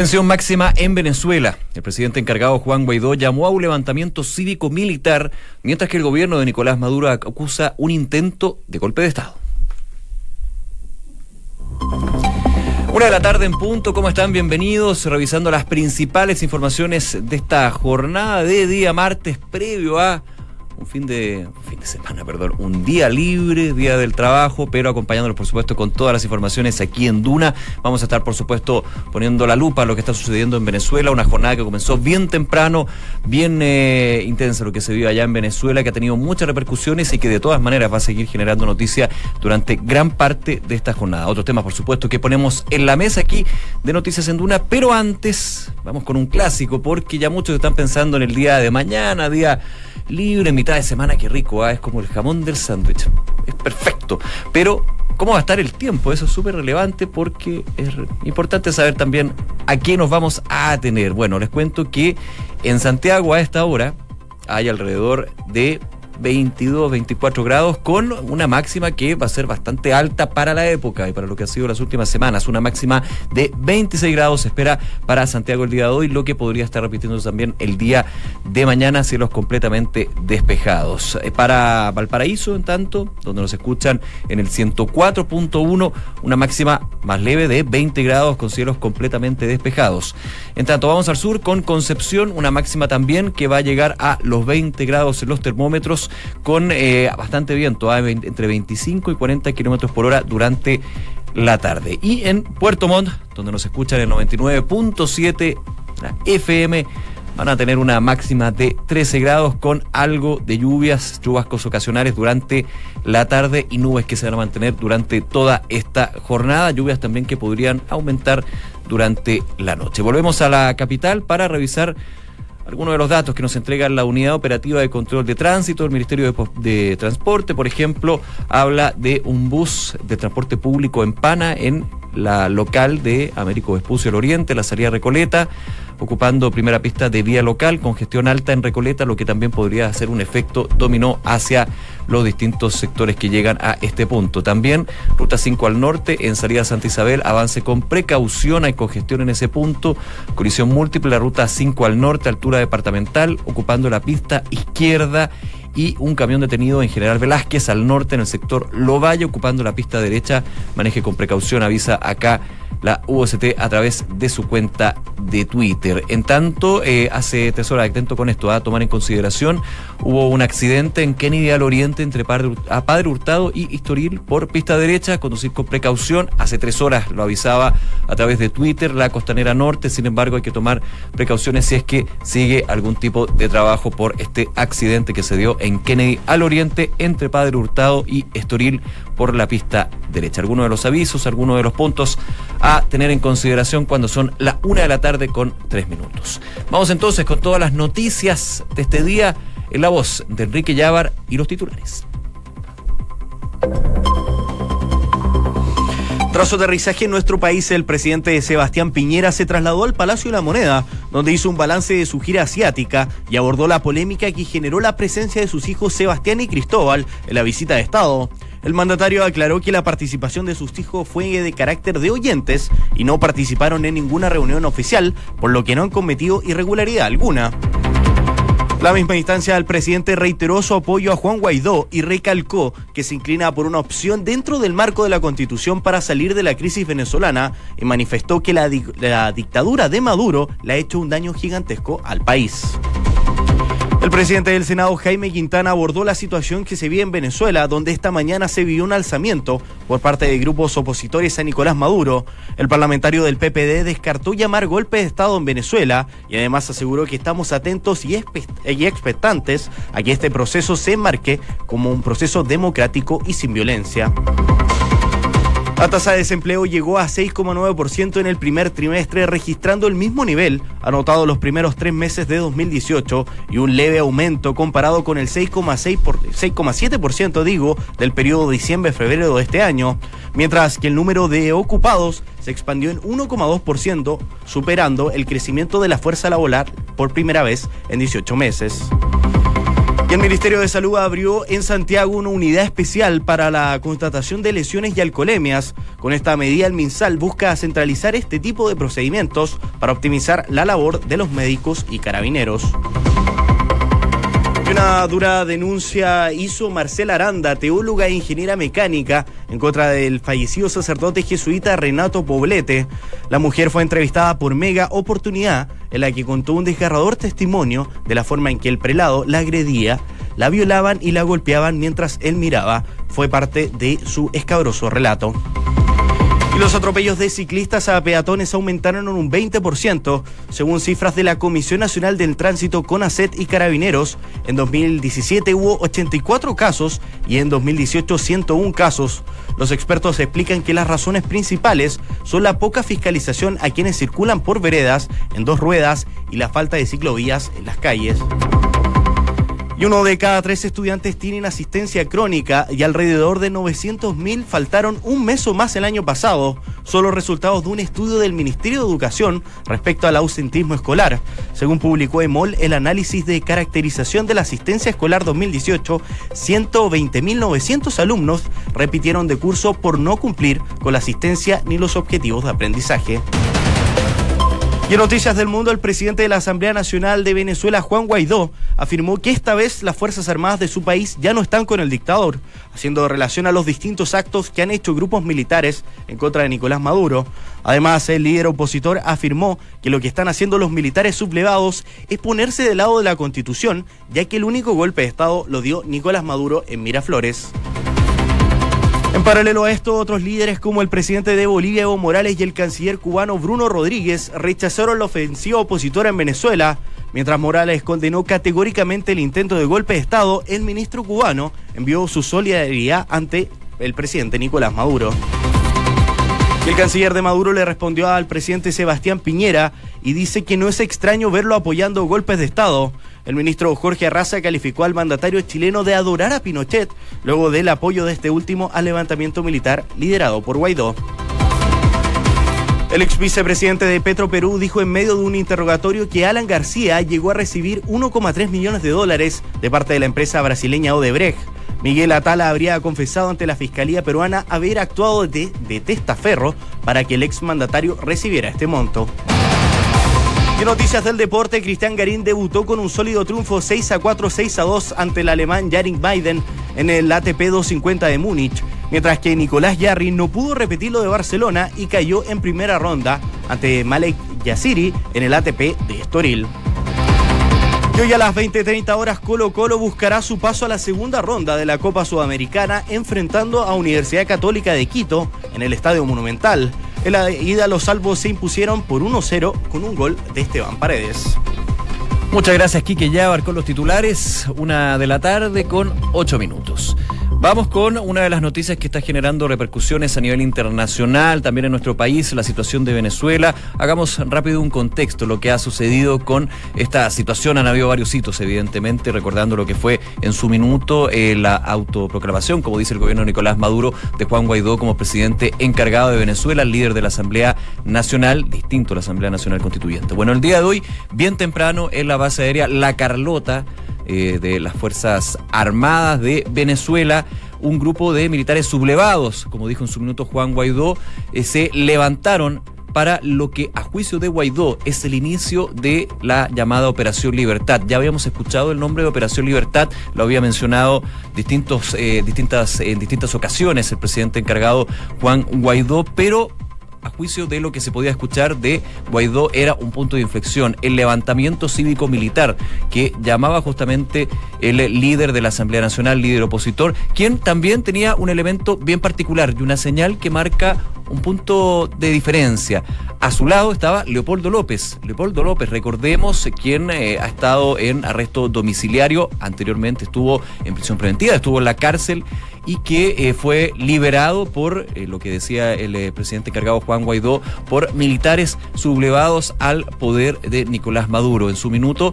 Tensión máxima en Venezuela. El presidente encargado Juan Guaidó llamó a un levantamiento cívico-militar, mientras que el gobierno de Nicolás Maduro acusa un intento de golpe de Estado. Una de la tarde en punto, ¿cómo están? Bienvenidos, revisando las principales informaciones de esta jornada de día martes previo a un fin de, fin de semana, perdón, un día libre, día del trabajo, pero acompañándolos, por supuesto, con todas las informaciones aquí en Duna. Vamos a estar, por supuesto, poniendo la lupa a lo que está sucediendo en Venezuela, una jornada que comenzó bien temprano, bien eh, intensa lo que se vive allá en Venezuela, que ha tenido muchas repercusiones y que de todas maneras va a seguir generando noticias durante gran parte de esta jornada. Otro tema, por supuesto, que ponemos en la mesa aquí de Noticias en Duna, pero antes vamos con un clásico, porque ya muchos están pensando en el día de mañana, día libre, mitad de semana, qué rico, ¿ah? es como el jamón del sándwich. Es perfecto. Pero, ¿cómo va a estar el tiempo? Eso es súper relevante porque es importante saber también a qué nos vamos a tener. Bueno, les cuento que en Santiago a esta hora hay alrededor de 22, 24 grados, con una máxima que va a ser bastante alta para la época y para lo que ha sido las últimas semanas. Una máxima de 26 grados se espera para Santiago el día de hoy, lo que podría estar repitiendo también el día de mañana, cielos completamente despejados. Eh, para Valparaíso, en tanto, donde nos escuchan en el 104.1, una máxima más leve de 20 grados con cielos completamente despejados. En tanto, vamos al sur con Concepción, una máxima también que va a llegar a los 20 grados en los termómetros con eh, bastante viento, ¿ah? entre 25 y 40 kilómetros por hora durante la tarde. Y en Puerto Montt, donde nos escuchan en 99.7 FM, van a tener una máxima de 13 grados con algo de lluvias, chubascos ocasionales durante la tarde y nubes que se van a mantener durante toda esta jornada, lluvias también que podrían aumentar durante la noche. Volvemos a la capital para revisar algunos de los datos que nos entrega la Unidad Operativa de Control de Tránsito del Ministerio de, Transporte, por ejemplo, habla de un bus de transporte público en Pana, en la local de Américo Vespucio el Oriente, la salida Recoleta, ocupando primera pista de vía local con gestión alta en Recoleta, lo que también podría hacer un efecto dominó hacia los distintos sectores que llegan a este punto. También ruta 5 al norte, en salida Santa Isabel, avance con precaución, hay congestión en ese punto, colisión múltiple, la ruta 5 al norte, altura departamental, ocupando la pista izquierda y un camión detenido en General Velázquez al norte en el sector Lovalle ocupando la pista derecha. Maneje con precaución, avisa acá la UOCT a través de su cuenta de Twitter. En tanto, eh, hace tres horas, atento con esto, a tomar en consideración, hubo un accidente en Kennedy al Oriente entre Padre, a Padre Hurtado y Historil por pista derecha, conducir con precaución. Hace tres horas lo avisaba a través de Twitter la Costanera Norte, sin embargo hay que tomar precauciones si es que sigue algún tipo de trabajo por este accidente que se dio en Kennedy al Oriente entre Padre Hurtado y Estoril por la pista derecha. Algunos de los avisos, algunos de los puntos a tener en consideración cuando son la una de la tarde con tres minutos. Vamos entonces con todas las noticias de este día en la voz de Enrique Llávar y los titulares. Tras su aterrizaje en nuestro país, el presidente Sebastián Piñera se trasladó al Palacio de la Moneda, donde hizo un balance de su gira asiática y abordó la polémica que generó la presencia de sus hijos Sebastián y Cristóbal en la visita de Estado. El mandatario aclaró que la participación de sus hijos fue de carácter de oyentes y no participaron en ninguna reunión oficial, por lo que no han cometido irregularidad alguna. La misma instancia, el presidente reiteró su apoyo a Juan Guaidó y recalcó que se inclina por una opción dentro del marco de la Constitución para salir de la crisis venezolana y manifestó que la, la dictadura de Maduro le ha hecho un daño gigantesco al país. El presidente del Senado, Jaime Quintana, abordó la situación que se vive en Venezuela, donde esta mañana se vio un alzamiento por parte de grupos opositores a Nicolás Maduro. El parlamentario del PPD descartó llamar golpe de Estado en Venezuela y además aseguró que estamos atentos y, expectantes a que este proceso se enmarque como un proceso democrático y sin violencia. La tasa de desempleo llegó a 6,9% en el primer trimestre, registrando el mismo nivel anotado los primeros tres meses de 2018 y un leve aumento comparado con el 6,7% digo del periodo diciembre-febrero de este año, mientras que el número de ocupados se expandió en 1,2%, superando el crecimiento de la fuerza laboral por primera vez en 18 meses. Y el Ministerio de Salud abrió en Santiago una unidad especial para la constatación de lesiones y alcoholemias. Con esta medida, el MinSal busca centralizar este tipo de procedimientos para optimizar la labor de los médicos y carabineros. Una dura denuncia hizo Marcela Aranda, teóloga e ingeniera mecánica, en contra del fallecido sacerdote jesuita Renato Poblete. La mujer fue entrevistada por Mega Oportunidad, en la que contó un desgarrador testimonio de la forma en que el prelado la agredía, la violaban y la golpeaban mientras él miraba. Fue parte de su escabroso relato. Y los atropellos de ciclistas a peatones aumentaron en un 20%, según cifras de la Comisión Nacional del Tránsito CONACET y Carabineros. En 2017 hubo 84 casos y en 2018 101 casos. Los expertos explican que las razones principales son la poca fiscalización a quienes circulan por veredas en dos ruedas y la falta de ciclovías en las calles. Y uno de cada tres estudiantes tienen asistencia crónica y alrededor de 900.000 faltaron un mes o más el año pasado. Son los resultados de un estudio del Ministerio de Educación respecto al ausentismo escolar. Según publicó EMOL, el análisis de caracterización de la asistencia escolar 2018, 120.900 alumnos repitieron de curso por no cumplir con la asistencia ni los objetivos de aprendizaje. Y en Noticias del Mundo, el presidente de la Asamblea Nacional de Venezuela, Juan Guaidó, afirmó que esta vez las Fuerzas Armadas de su país ya no están con el dictador, haciendo relación a los distintos actos que han hecho grupos militares en contra de Nicolás Maduro. Además, el líder opositor afirmó que lo que están haciendo los militares sublevados es ponerse del lado de la Constitución, ya que el único golpe de Estado lo dio Nicolás Maduro en Miraflores. En paralelo a esto, otros líderes como el presidente de Bolivia, Evo Morales, y el canciller cubano Bruno Rodríguez rechazaron la ofensiva opositora en Venezuela. Mientras Morales condenó categóricamente el intento de golpe de Estado, el ministro cubano envió su solidaridad ante el presidente Nicolás Maduro. El canciller de Maduro le respondió al presidente Sebastián Piñera y dice que no es extraño verlo apoyando golpes de Estado. El ministro Jorge Arraza calificó al mandatario chileno de adorar a Pinochet luego del apoyo de este último al levantamiento militar liderado por Guaidó. El ex vicepresidente de Petro Perú dijo en medio de un interrogatorio que Alan García llegó a recibir 1,3 millones de dólares de parte de la empresa brasileña Odebrecht. Miguel Atala habría confesado ante la Fiscalía peruana haber actuado de, de testaferro para que el ex mandatario recibiera este monto. Y noticias del deporte, Cristian Garín debutó con un sólido triunfo 6 a 4, 6 a 2 ante el alemán Jaring Biden en el ATP 250 de Múnich, mientras que Nicolás Yarri no pudo repetir lo de Barcelona y cayó en primera ronda ante Malek Yassiri en el ATP de Estoril. Y hoy a las 20:30 horas Colo Colo buscará su paso a la segunda ronda de la Copa Sudamericana enfrentando a Universidad Católica de Quito en el Estadio Monumental. En la ida los salvos se impusieron por 1-0 con un gol de Esteban Paredes. Muchas gracias, Quique. Ya abarcó los titulares. Una de la tarde con ocho minutos. Vamos con una de las noticias que está generando repercusiones a nivel internacional, también en nuestro país, la situación de Venezuela. Hagamos rápido un contexto, lo que ha sucedido con esta situación. Han habido varios hitos, evidentemente, recordando lo que fue en su minuto eh, la autoproclamación, como dice el gobierno de Nicolás Maduro, de Juan Guaidó como presidente encargado de Venezuela, líder de la Asamblea Nacional, distinto a la Asamblea Nacional Constituyente. Bueno, el día de hoy, bien temprano, en la base aérea La Carlota, eh, de las Fuerzas Armadas de Venezuela, un grupo de militares sublevados, como dijo en su minuto Juan Guaidó, eh, se levantaron para lo que a juicio de Guaidó es el inicio de la llamada Operación Libertad. Ya habíamos escuchado el nombre de Operación Libertad, lo había mencionado distintos, eh, distintas, en distintas ocasiones el presidente encargado Juan Guaidó, pero a juicio de lo que se podía escuchar de Guaidó, era un punto de inflexión, el levantamiento cívico-militar que llamaba justamente el líder de la Asamblea Nacional, líder opositor, quien también tenía un elemento bien particular y una señal que marca un punto de diferencia. A su lado estaba Leopoldo López. Leopoldo López, recordemos, quien eh, ha estado en arresto domiciliario, anteriormente estuvo en prisión preventiva, estuvo en la cárcel y que fue liberado por, lo que decía el presidente encargado Juan Guaidó, por militares sublevados al poder de Nicolás Maduro. En su minuto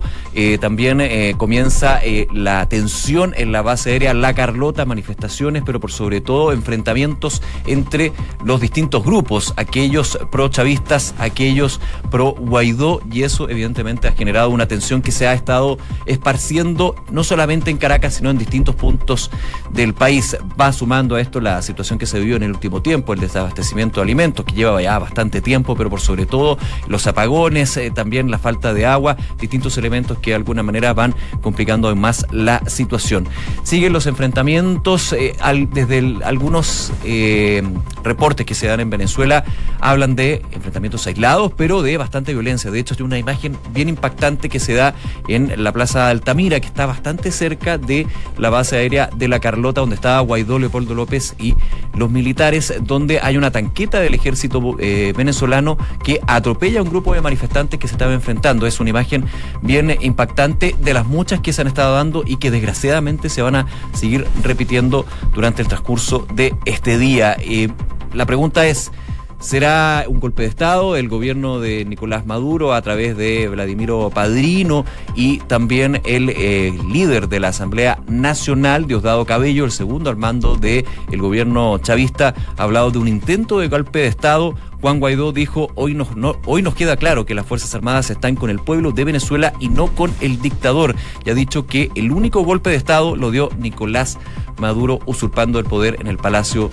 también comienza la tensión en la base aérea La Carlota, manifestaciones, pero por sobre todo enfrentamientos entre los distintos grupos, aquellos pro aquellos pro Guaidó, y eso evidentemente ha generado una tensión que se ha estado esparciendo no solamente en Caracas, sino en distintos puntos del país. Va sumando a esto la situación que se vivió en el último tiempo, el desabastecimiento de alimentos, que lleva ya bastante tiempo, pero por sobre todo los apagones, eh, también la falta de agua, distintos elementos que de alguna manera van complicando aún más la situación. Siguen los enfrentamientos, eh, desde algunos eh, reportes que se dan en Venezuela hablan de enfrentamientos aislados, pero de bastante violencia. De hecho, hay una imagen bien impactante que se da en la Plaza Altamira, que está bastante cerca de la base aérea de La Carlota, donde estaba Guaidó, Leopoldo López y los militares, donde hay una tanqueta del ejército eh, venezolano que atropella a un grupo de manifestantes que se estaba enfrentando. Es una imagen bien impactante de las muchas que se han estado dando y que desgraciadamente se van a seguir repitiendo durante el transcurso de este día. Eh, la pregunta es, será un golpe de Estado. El gobierno de Nicolás Maduro, a través de Vladimiro Padrino y también el eh, líder de la Asamblea Nacional, Diosdado Cabello, el segundo al mando del el gobierno chavista, ha hablado de un intento de golpe de Estado. Juan Guaidó dijo, hoy nos, hoy nos queda claro que las Fuerzas Armadas están con el pueblo de Venezuela y no con el dictador. Y ha dicho que el único golpe de Estado lo dio Nicolás Maduro usurpando el poder en el Palacio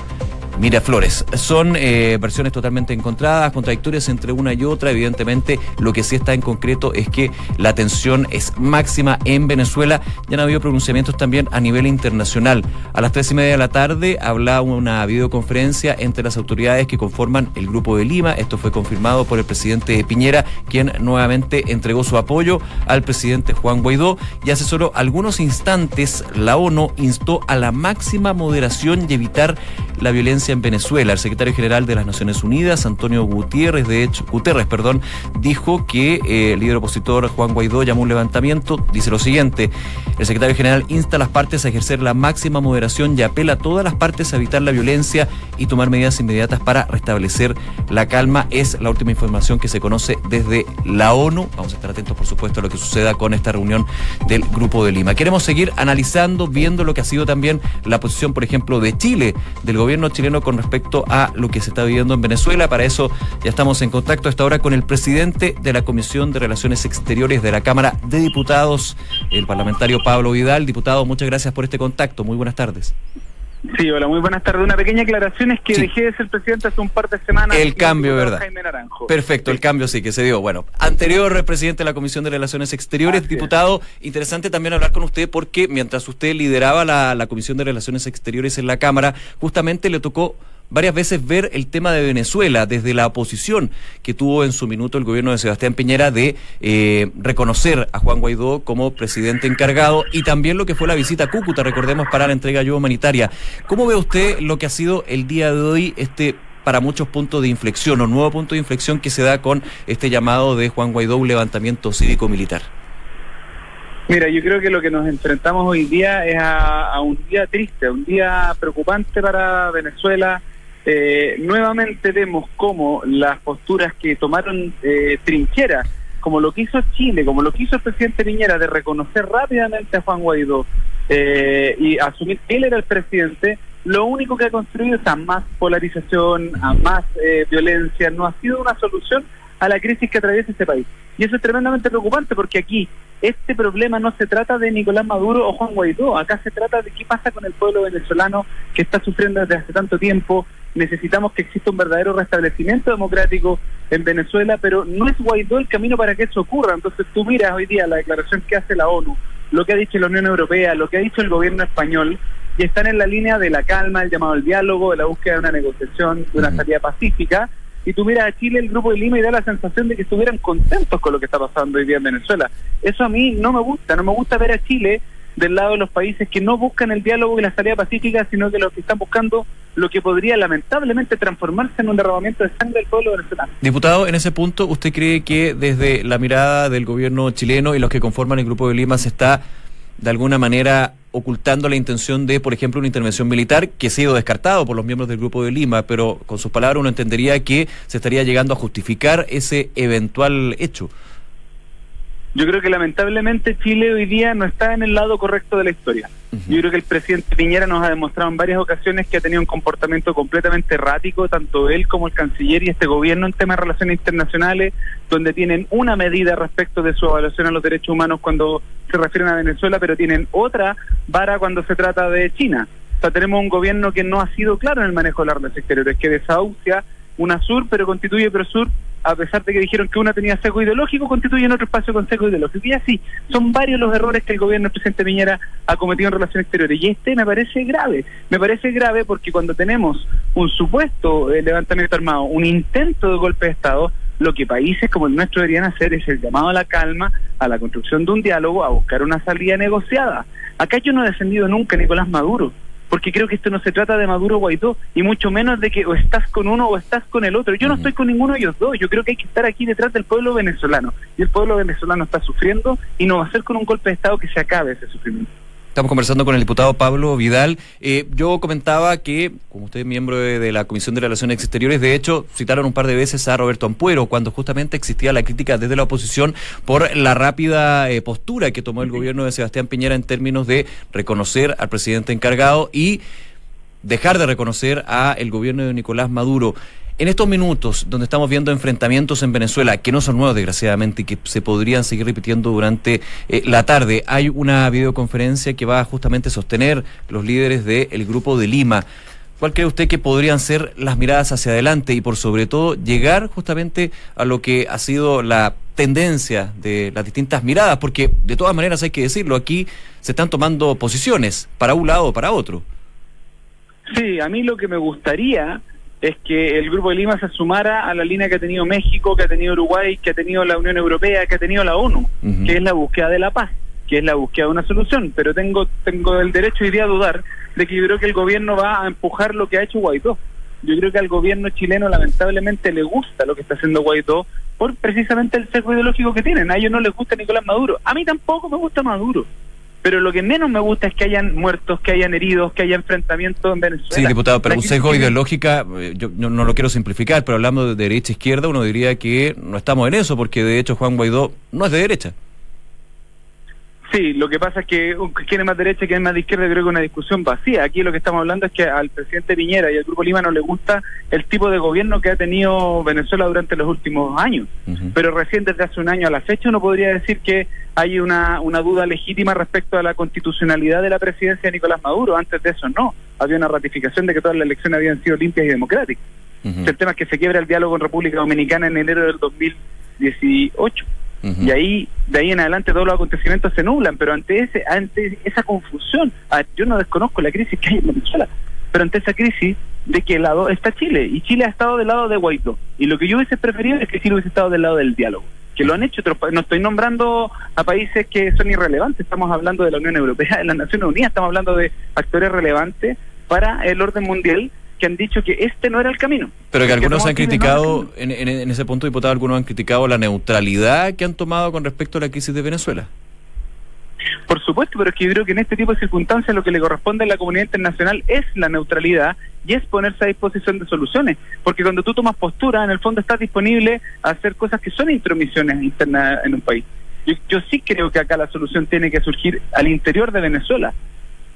Miraflores. Son eh, versiones totalmente encontradas, contradictorias entre una y otra. Evidentemente, lo que sí está en concreto es que la tensión es máxima en Venezuela. Ya han habido pronunciamientos también a nivel internacional. A las tres y media de la tarde habla una videoconferencia entre las autoridades que conforman el Grupo de Lima. Esto fue confirmado por el presidente Piñera, quien nuevamente entregó su apoyo al presidente Juan Guaidó. Y hace solo algunos instantes la ONU instó a la máxima moderación y evitar la violencia en Venezuela. El secretario general de las Naciones Unidas, Antonio Gutiérrez, de hecho, Guterres, perdón, dijo que eh, el líder opositor Juan Guaidó llamó un levantamiento. Dice lo siguiente: el secretario general insta a las partes a ejercer la máxima moderación y apela a todas las partes a evitar la violencia y tomar medidas inmediatas para restablecer la calma. Es la última información que se conoce desde la ONU. Vamos a estar atentos, por supuesto, a lo que suceda con esta reunión del Grupo de Lima. Queremos seguir analizando, viendo lo que ha sido también la posición, por ejemplo, de Chile, del gobierno chileno con respecto a lo que se está viviendo en Venezuela. Para eso ya estamos en contacto a esta hora con el presidente de la Comisión de Relaciones Exteriores de la Cámara de Diputados, el parlamentario Pablo Vidal. Diputado, muchas gracias por este contacto. Muy buenas tardes. Sí, hola, muy buenas tardes. Una pequeña aclaración es que dejé de ser presidente hace un par de semanas. El cambio, ¿verdad? Perfecto, el cambio sí que se dio. Bueno, anterior presidente de la Comisión de Relaciones Exteriores, diputado, interesante también hablar con usted porque mientras usted lideraba la, la Comisión de Relaciones Exteriores en la Cámara, justamente le tocó varias veces ver el tema de Venezuela desde la oposición que tuvo en su minuto el gobierno de Sebastián Piñera de eh, reconocer a Juan Guaidó como presidente encargado y también lo que fue la visita a Cúcuta, recordemos, para la entrega de ayuda humanitaria. ¿Cómo ve usted lo que ha sido el día de hoy este para muchos puntos de inflexión o nuevo punto de inflexión que se da con este llamado de Juan Guaidó, un levantamiento cívico-militar? Mira, yo creo que lo que nos enfrentamos hoy día es a un día triste, un día preocupante para Venezuela, eh, nuevamente vemos cómo las posturas que tomaron eh, trinchera, como lo que hizo Chile, como lo que hizo el presidente Piñera, de reconocer rápidamente a Juan Guaidó eh, y asumir que él era el presidente, lo único que ha construido es a más polarización, a más eh, violencia, no ha sido una solución a la crisis que atraviesa este país. Y eso es tremendamente preocupante porque aquí este problema no se trata de Nicolás Maduro o Juan Guaidó, acá se trata de qué pasa con el pueblo venezolano que está sufriendo desde hace tanto tiempo. Necesitamos que exista un verdadero restablecimiento democrático en Venezuela, pero no es Guaidó el camino para que eso ocurra. Entonces tú miras hoy día la declaración que hace la ONU, lo que ha dicho la Unión Europea, lo que ha dicho el gobierno español, y están en la línea de la calma, el llamado al diálogo, de la búsqueda de una negociación, de una salida pacífica y tú miras a Chile, el grupo de Lima, y da la sensación de que estuvieran contentos con lo que está pasando hoy día en Venezuela. Eso a mí no me gusta, no me gusta ver a Chile del lado de los países que no buscan el diálogo y la salida pacífica, sino que los que están buscando lo que podría lamentablemente transformarse en un derramamiento de sangre del pueblo venezolano. Diputado, en ese punto, ¿usted cree que desde la mirada del gobierno chileno y los que conforman el Grupo de Lima se está de alguna manera ocultando la intención de, por ejemplo, una intervención militar que ha sido descartado por los miembros del Grupo de Lima, pero con sus palabras uno entendería que se estaría llegando a justificar ese eventual hecho. Yo creo que lamentablemente Chile hoy día no está en el lado correcto de la historia. Yo creo que el presidente Piñera nos ha demostrado en varias ocasiones que ha tenido un comportamiento completamente errático, tanto él como el canciller y este gobierno en temas de relaciones internacionales, donde tienen una medida respecto de su evaluación a los derechos humanos cuando se refieren a Venezuela, pero tienen otra vara cuando se trata de China. O sea, tenemos un gobierno que no ha sido claro en el manejo de las relaciones exteriores, que desahucia una sur, pero constituye sur a pesar de que dijeron que una tenía seco ideológico, constituyen otro espacio con seco ideológico. Y así, son varios los errores que el gobierno del presidente Piñera ha cometido en relaciones exteriores. Y este me parece grave. Me parece grave porque cuando tenemos un supuesto eh, levantamiento armado, un intento de golpe de Estado, lo que países como el nuestro deberían hacer es el llamado a la calma, a la construcción de un diálogo, a buscar una salida negociada. Acá yo no he defendido nunca Nicolás Maduro porque creo que esto no se trata de Maduro Guaidó, y mucho menos de que o estás con uno o estás con el otro. Yo no estoy con ninguno de ellos dos, yo creo que hay que estar aquí detrás del pueblo venezolano, y el pueblo venezolano está sufriendo y no va a ser con un golpe de Estado que se acabe ese sufrimiento. Estamos conversando con el diputado Pablo Vidal. Eh, yo comentaba que, como usted es miembro de, la Comisión de Relaciones Exteriores, de hecho, citaron un par de veces a Roberto Ampuero, cuando justamente existía la crítica desde la oposición por la rápida eh, postura que tomó el gobierno de Sebastián Piñera en términos de reconocer al presidente encargado y dejar de reconocer a el gobierno de Nicolás Maduro. En estos minutos, donde estamos viendo enfrentamientos en Venezuela, que no son nuevos desgraciadamente y que se podrían seguir repitiendo durante eh, la tarde, hay una videoconferencia que va a justamente sostener los líderes del Grupo de Lima. ¿Cuál cree usted que podrían ser las miradas hacia adelante y por sobre todo llegar justamente a lo que ha sido la tendencia de las distintas miradas? Porque de todas maneras hay que decirlo, aquí se están tomando posiciones para un lado o para otro. Sí, a mí lo que me gustaría es que el Grupo de Lima se sumara a la línea que ha tenido México, que ha tenido Uruguay, que ha tenido la Unión Europea, que ha tenido la ONU, que es la búsqueda de la paz, que es la búsqueda de una solución. Pero tengo, tengo el derecho hoy día a dudar de que yo creo que el gobierno va a empujar lo que ha hecho Guaidó. Yo creo que al gobierno chileno lamentablemente le gusta lo que está haciendo Guaidó por precisamente el sesgo ideológico que tienen. A ellos no les gusta Nicolás Maduro. A mí tampoco me gusta Maduro pero lo que menos me gusta es que hayan muertos, que hayan heridos, que haya enfrentamientos en Venezuela. Sí, diputado, pero un sesgo ideológica, eh, yo no, lo quiero simplificar, pero hablando de derecha e izquierda, uno diría que no estamos en eso, porque de hecho Juan Guaidó no es de derecha. Sí, lo que pasa es que quién es más derecha y quién es más de izquierda, creo que es una discusión vacía. Aquí lo que estamos hablando es que al presidente Piñera y al Grupo Lima no le gusta el tipo de gobierno que ha tenido Venezuela durante los últimos años. Pero recién desde hace un año a la fecha uno podría decir que hay una, una duda legítima respecto a la constitucionalidad de la presidencia de Nicolás Maduro. Antes de eso no. Había una ratificación de que todas las elecciones habían sido limpias y democráticas. El tema es que se quiebra el diálogo con República Dominicana en enero del 2018 y ahí, de ahí en adelante todos los acontecimientos se nublan, pero ante ese, ante esa confusión, yo no desconozco la crisis que hay en Venezuela, pero ante esa crisis, ¿de qué lado está Chile? Y Chile ha estado del lado de Guaidó. Y lo que yo hubiese preferido es que Chile hubiese estado del lado del diálogo. Que lo han hecho otros No estoy nombrando a países que son irrelevantes. Estamos hablando de la Unión Europea, de las Naciones Unidas. Estamos hablando de actores relevantes para el orden mundial que han dicho que este no era el camino. Pero que algunos han criticado, en, ese punto, diputado, algunos han criticado la neutralidad que han tomado con respecto a la crisis de Venezuela. Por supuesto, pero es que yo creo que en este tipo de circunstancias lo que le corresponde a la comunidad internacional es la neutralidad y es ponerse a disposición de soluciones. Porque cuando tú tomas postura, en el fondo estás disponible a hacer cosas que son intromisiones internas en un país. Yo, yo sí creo que acá la solución tiene que surgir al interior de Venezuela.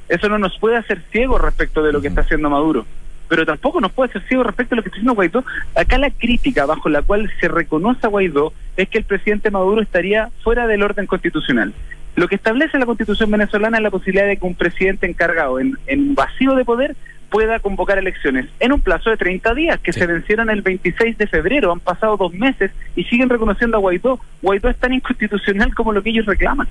Eso no nos puede hacer ciegos respecto de lo que está haciendo Maduro pero tampoco nos puede ser ciego respecto a lo que está diciendo Guaidó. Acá la crítica bajo la cual se reconoce a Guaidó es que el presidente Maduro estaría fuera del orden constitucional. Lo que establece la constitución venezolana es la posibilidad de que un presidente encargado en, en vacío de poder pueda convocar elecciones en un plazo de 30 días, que se vencieron el 26 de febrero, han pasado dos meses y siguen reconociendo a Guaidó. Guaidó es tan inconstitucional como lo que ellos reclaman.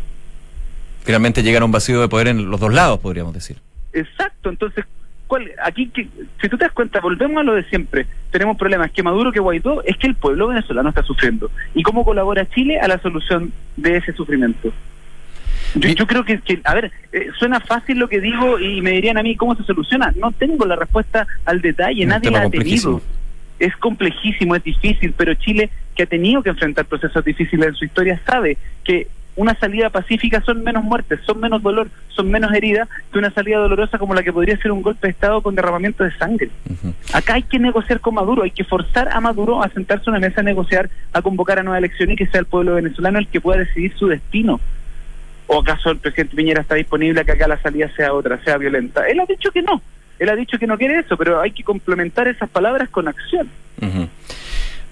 Finalmente llegan a un vacío de poder en los dos lados, podríamos decir. Exacto, entonces, aquí, que, si tú te das cuenta, volvemos a lo de siempre. Tenemos problemas que Maduro, que Guaidó, es que el pueblo venezolano está sufriendo. ¿Y cómo colabora Chile a la solución de ese sufrimiento? Yo, creo que, a ver, eh, suena fácil lo que digo y me dirían a mí cómo se soluciona. No tengo la respuesta al detalle, nadie la ha tenido. Es complejísimo, es difícil, pero Chile, que ha tenido que enfrentar procesos difíciles en su historia, sabe que una salida pacífica son menos muertes, son menos dolor, son menos heridas que una salida dolorosa como la que podría ser un golpe de Estado con derramamiento de sangre. Acá hay que negociar con Maduro, hay que forzar a Maduro a sentarse en una mesa a negociar, a convocar a nueva elección y que sea el pueblo venezolano el que pueda decidir su destino. ¿O acaso el presidente Piñera está disponible a que acá la salida sea otra, sea violenta? Él ha dicho que no, él ha dicho que no quiere eso, pero hay que complementar esas palabras con acción.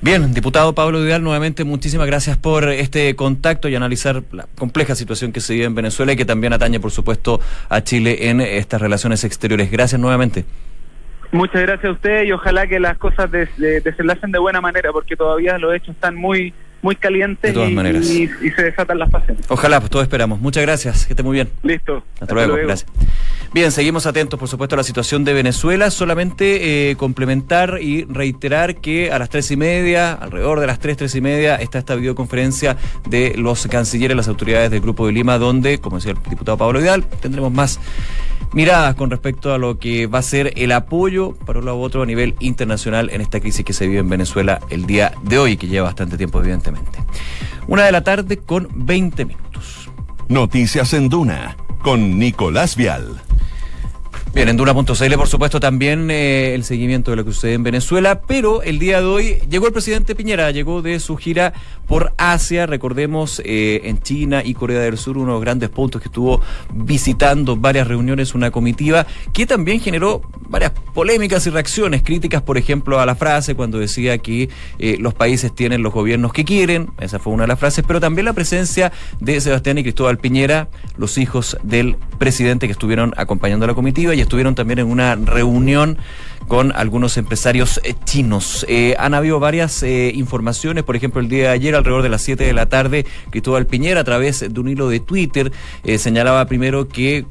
Bien, diputado Pablo Vidal, nuevamente muchísimas gracias por este contacto y analizar la compleja situación que se vive en Venezuela y que también atañe, por supuesto, a Chile en estas relaciones exteriores. Gracias nuevamente. Muchas gracias a usted y ojalá que las cosas desenlacen de buena manera, porque todavía los hechos están muy muy calientes y, se desatan las pasiones. Ojalá, pues todos esperamos. Muchas gracias, que esté muy bien. Listo. Hasta, luego. gracias. Bien, seguimos atentos, por supuesto, a la situación de Venezuela. Solamente eh, complementar y reiterar que a las tres y media, alrededor de las tres, tres y media, está esta videoconferencia de los cancilleres, las autoridades del Grupo de Lima, donde, como decía el diputado Pablo Vidal, tendremos más miradas con respecto a lo que va a ser el apoyo para un lado u otro a nivel internacional en esta crisis que se vive en Venezuela el día de hoy, que lleva bastante tiempo, evidentemente. Una de la tarde con 20 minutos. Noticias en Duna con Nicolás Vial. Bien, en Duna.cl, por supuesto, también eh, el seguimiento de lo que sucede en Venezuela, pero el día de hoy llegó el presidente Piñera, llegó de su gira por Asia, recordemos, eh, en China y Corea del Sur, uno de los grandes puntos que estuvo visitando varias reuniones, una comitiva, que también generó varias polémicas y reacciones críticas, por ejemplo, a la frase cuando decía que eh, los países tienen los gobiernos que quieren, esa fue una de las frases, pero también la presencia de Sebastián y Cristóbal Piñera, los hijos del presidente que estuvieron acompañando a la comitiva y estuvieron también en una reunión con algunos empresarios eh, chinos. Eh, han habido varias eh, informaciones, por ejemplo, el día de ayer, alrededor de las 7 de la tarde, Cristóbal Piñera, a través de un hilo de Twitter, señalaba primero que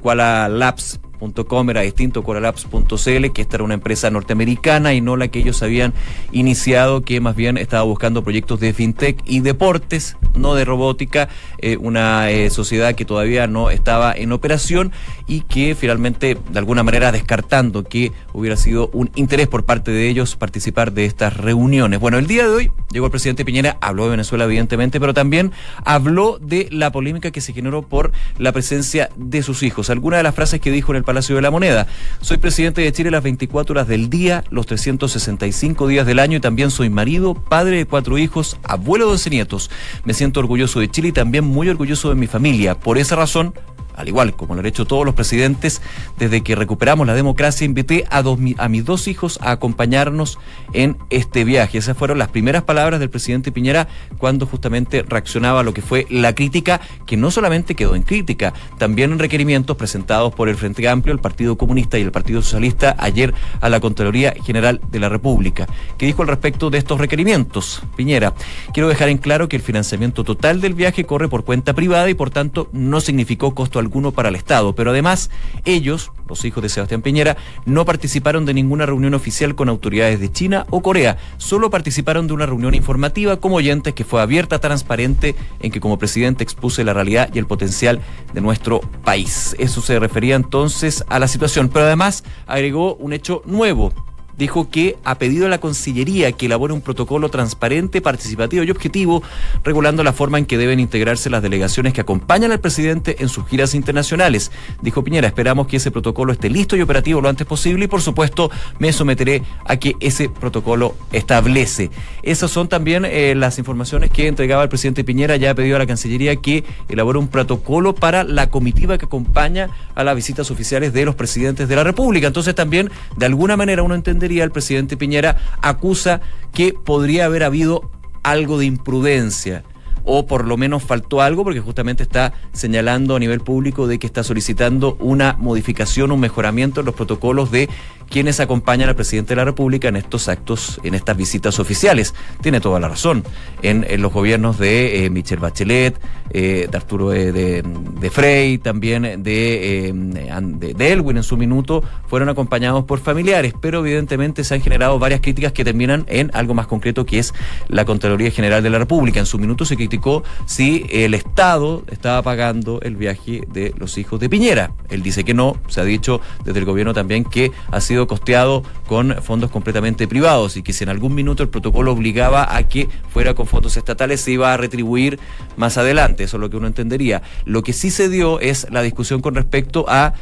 Kuala Labs .com era distinto Coralapps.cl, que esta era una empresa norteamericana y no la que ellos habían iniciado, que más bien estaba buscando proyectos de fintech y deportes, no de robótica, eh, una eh, sociedad que todavía no estaba en operación y que finalmente, de alguna manera, descartando que hubiera sido un interés por parte de ellos participar de estas reuniones. Bueno, el día de hoy llegó el presidente Piñera, habló de Venezuela, evidentemente, pero también habló de la polémica que se generó por la presencia de sus hijos. Algunas de las frases que dijo en el Palacio de la Moneda. Soy presidente de Chile las 24 horas del día, los 365 días del año y también soy marido, padre de cuatro hijos, abuelo de 12 nietos. Me siento orgulloso de Chile y también muy orgulloso de mi familia. Por esa razón, al igual como lo han hecho todos los presidentes, desde que recuperamos la democracia, invité a, mis dos hijos a acompañarnos en este viaje. Esas fueron las primeras palabras del presidente Piñera cuando justamente reaccionaba a lo que fue la crítica, que no solamente quedó en crítica, también en requerimientos presentados por el Frente Amplio, el Partido Comunista y el Partido Socialista ayer a la Contraloría General de la República. ¿Qué dijo al respecto de estos requerimientos? Piñera, quiero dejar en claro que el financiamiento total del viaje corre por cuenta privada y por tanto no significó costo alguno para el Estado, pero además ellos, los hijos de Sebastián Piñera, no participaron de ninguna reunión oficial con autoridades de China o Corea, solo participaron de una reunión informativa como oyentes que fue abierta, transparente, en que como presidente expuse la realidad y el potencial de nuestro país. Eso se refería entonces a la situación, pero además agregó un hecho nuevo dijo que ha pedido a la Concillería que elabore un protocolo transparente, participativo y objetivo, regulando la forma en que deben integrarse las delegaciones que acompañan al presidente en sus giras internacionales. Dijo Piñera, esperamos que ese protocolo esté listo y operativo lo antes posible y por supuesto me someteré a que ese protocolo establece. Esas son también eh, las informaciones que entregaba el presidente Piñera, ya ha pedido a la Cancillería que elabore un protocolo para la comitiva que acompaña a las visitas oficiales de los presidentes de la República. Entonces también, de alguna manera, uno entiende el presidente Piñera acusa que podría haber habido algo de imprudencia o por lo menos faltó algo porque justamente está señalando a nivel público de que está solicitando una modificación, un mejoramiento en los protocolos de quienes acompañan al presidente de la República en estos actos, en estas visitas oficiales. Tiene toda la razón. En, los gobiernos de eh, Michelle Bachelet, eh, de Arturo de, de, Frey, también de, eh, de, Elwin en su minuto, fueron acompañados por familiares, pero evidentemente se han generado varias críticas que terminan en algo más concreto que es la Contraloría General de la República. En su minuto se criticó si el Estado estaba pagando el viaje de los hijos de Piñera. Él dice que no, se ha dicho desde el gobierno también que ha sido costeado con fondos completamente privados y que si en algún minuto el protocolo obligaba a que fuera con fondos estatales se iba a retribuir más adelante. Eso es lo que uno entendería. Lo que sí se dio es la discusión con respecto a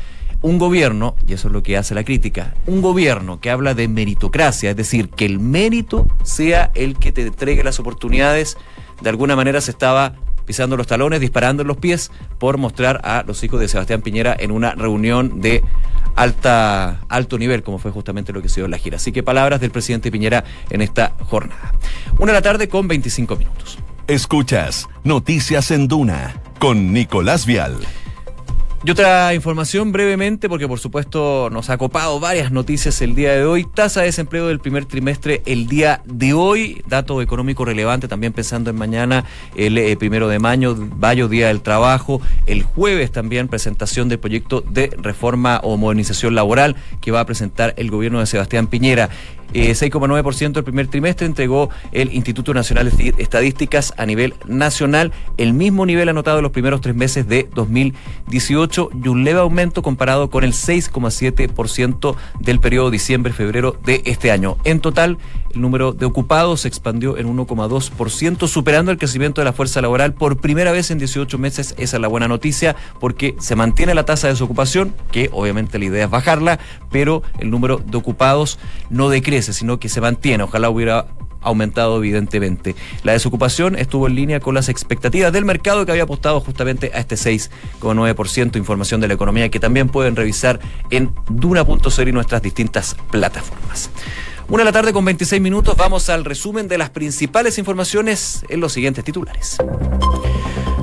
un gobierno, y eso es lo que hace la crítica, un gobierno que habla de meritocracia, es decir, que el mérito sea el que te entregue las oportunidades, de alguna manera se estaba pisando los talones, disparando en los pies por mostrar a los hijos de Sebastián Piñera en una reunión de alta, alto nivel, como fue justamente lo que se dio en la gira. Así que palabras del presidente Piñera en esta jornada. Una de la tarde con 25 minutos. Escuchas Noticias en Duna con Nicolás Vial. Y otra información brevemente, porque por supuesto nos ha copado varias noticias el día de hoy. Tasa de desempleo del primer trimestre el día de hoy. Dato económico relevante, también pensando en mañana, el eh, primero de mayo, mayo, Día del Trabajo. El jueves también presentación del proyecto de reforma o modernización laboral que va a presentar el gobierno de Sebastián Piñera. 6,9% eh, el primer trimestre entregó el Instituto Nacional de Estadísticas a nivel nacional, el mismo nivel anotado en los primeros tres meses de 2018 y un leve aumento comparado con el 6,7% del periodo diciembre-febrero de este año. En total, el número de ocupados se expandió en 1,2%, superando el crecimiento de la fuerza laboral por primera vez en 18 meses. Esa es la buena noticia porque se mantiene la tasa de desocupación, que obviamente la idea es bajarla, pero el número de ocupados no decrece, sino que se mantiene. Ojalá hubiera aumentado evidentemente. La desocupación estuvo en línea con las expectativas del mercado que había apostado justamente a este 6,9% información de la economía que también pueden revisar en duna.0 y nuestras distintas plataformas. Una de la tarde con 26 minutos, vamos al resumen de las principales informaciones en los siguientes titulares.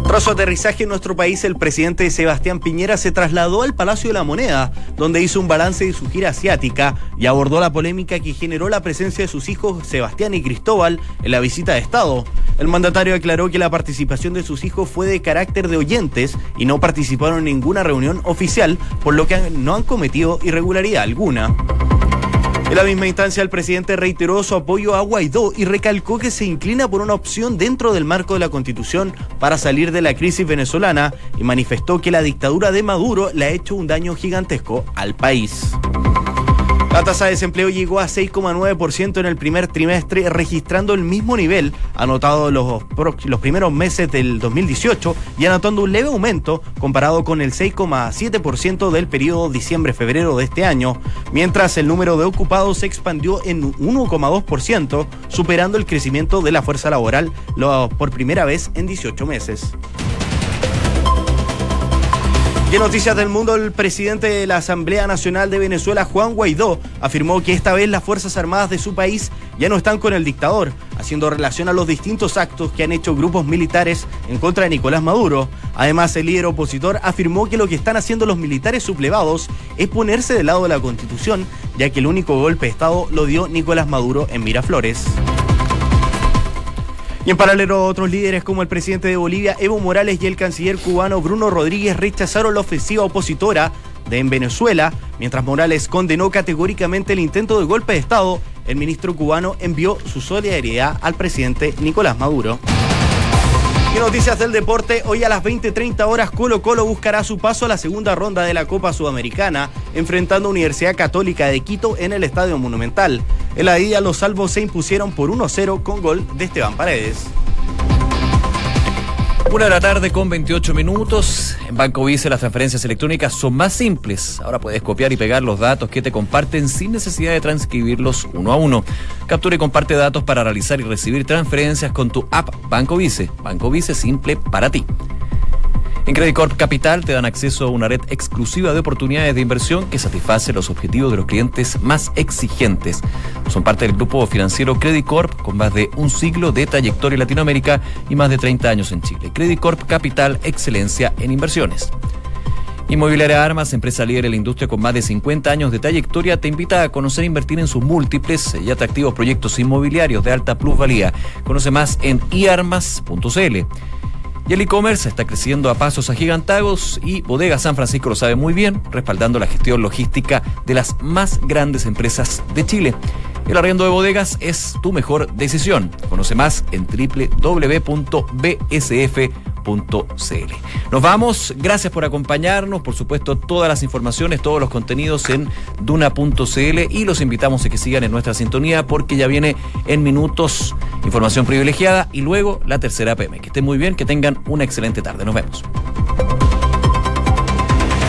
Tras su aterrizaje en nuestro país, el presidente Sebastián Piñera se trasladó al Palacio de la Moneda, donde hizo un balance de su gira asiática y abordó la polémica que generó la presencia de sus hijos Sebastián y Cristóbal en la visita de Estado. El mandatario aclaró que la participación de sus hijos fue de carácter de oyentes y no participaron en ninguna reunión oficial, por lo que no han cometido irregularidad alguna. En la misma instancia, el presidente reiteró su apoyo a Guaidó y recalcó que se inclina por una opción dentro del marco de la Constitución para salir de la crisis venezolana y manifestó que la dictadura de Maduro le ha hecho un daño gigantesco al país. La tasa de desempleo llegó a 6,9% en el primer trimestre, registrando el mismo nivel anotado los, primeros meses del 2018 y anotando un leve aumento comparado con el 6,7% del periodo diciembre-febrero de este año, mientras el número de ocupados se expandió en 1,2%, superando el crecimiento de la fuerza laboral por primera vez en 18 meses. Y en noticias del mundo, el presidente de la Asamblea Nacional de Venezuela, Juan Guaidó, afirmó que esta vez las Fuerzas Armadas de su país ya no están con el dictador, haciendo relación a los distintos actos que han hecho grupos militares en contra de Nicolás Maduro. Además, el líder opositor afirmó que lo que están haciendo los militares sublevados es ponerse del lado de la Constitución, ya que el único golpe de Estado lo dio Nicolás Maduro en Miraflores. Y en paralelo, otros líderes como el presidente de Bolivia, Evo Morales, y el canciller cubano Bruno Rodríguez rechazaron la ofensiva opositora de en Venezuela. Mientras Morales condenó categóricamente el intento de golpe de Estado, el ministro cubano envió su solidaridad al presidente Nicolás Maduro. Y noticias del deporte, hoy a las 20.30 horas Colo Colo buscará su paso a la segunda ronda de la Copa Sudamericana, enfrentando Universidad Católica de Quito en el Estadio Monumental. En la ida los salvos se impusieron por 1-0 con gol de Esteban Paredes. Una de la tarde con 28 minutos. En Banco Vice las transferencias electrónicas son más simples. Ahora puedes copiar y pegar los datos que te comparten sin necesidad de transcribirlos uno a uno. Captura y comparte datos para realizar y recibir transferencias con tu app Banco Vice. Banco Vice simple para ti. En Credit Corp Capital te dan acceso a una red exclusiva de oportunidades de inversión que satisface los objetivos de los clientes más exigentes. Son parte del grupo financiero Credit Corp con más de un siglo de trayectoria en Latinoamérica y más de 30 años en Chile. Credit Corp Capital, excelencia en inversiones. Inmobiliaria Armas, empresa líder en la industria con más de 50 años de trayectoria, te invita a conocer e invertir en sus múltiples y atractivos proyectos inmobiliarios de alta plusvalía. Conoce más en iarmas.cl. Y el e-commerce está creciendo a pasos agigantados y Bodega San Francisco lo sabe muy bien, respaldando la gestión logística de las más grandes empresas de Chile. El arriendo de bodegas es tu mejor decisión. Conoce más en www.bsf.cl. Nos vamos, gracias por acompañarnos, por supuesto todas las informaciones, todos los contenidos en duna.cl y los invitamos a que sigan en nuestra sintonía porque ya viene en minutos información privilegiada y luego la tercera PM. Que estén muy bien, que tengan una excelente tarde. Nos vemos.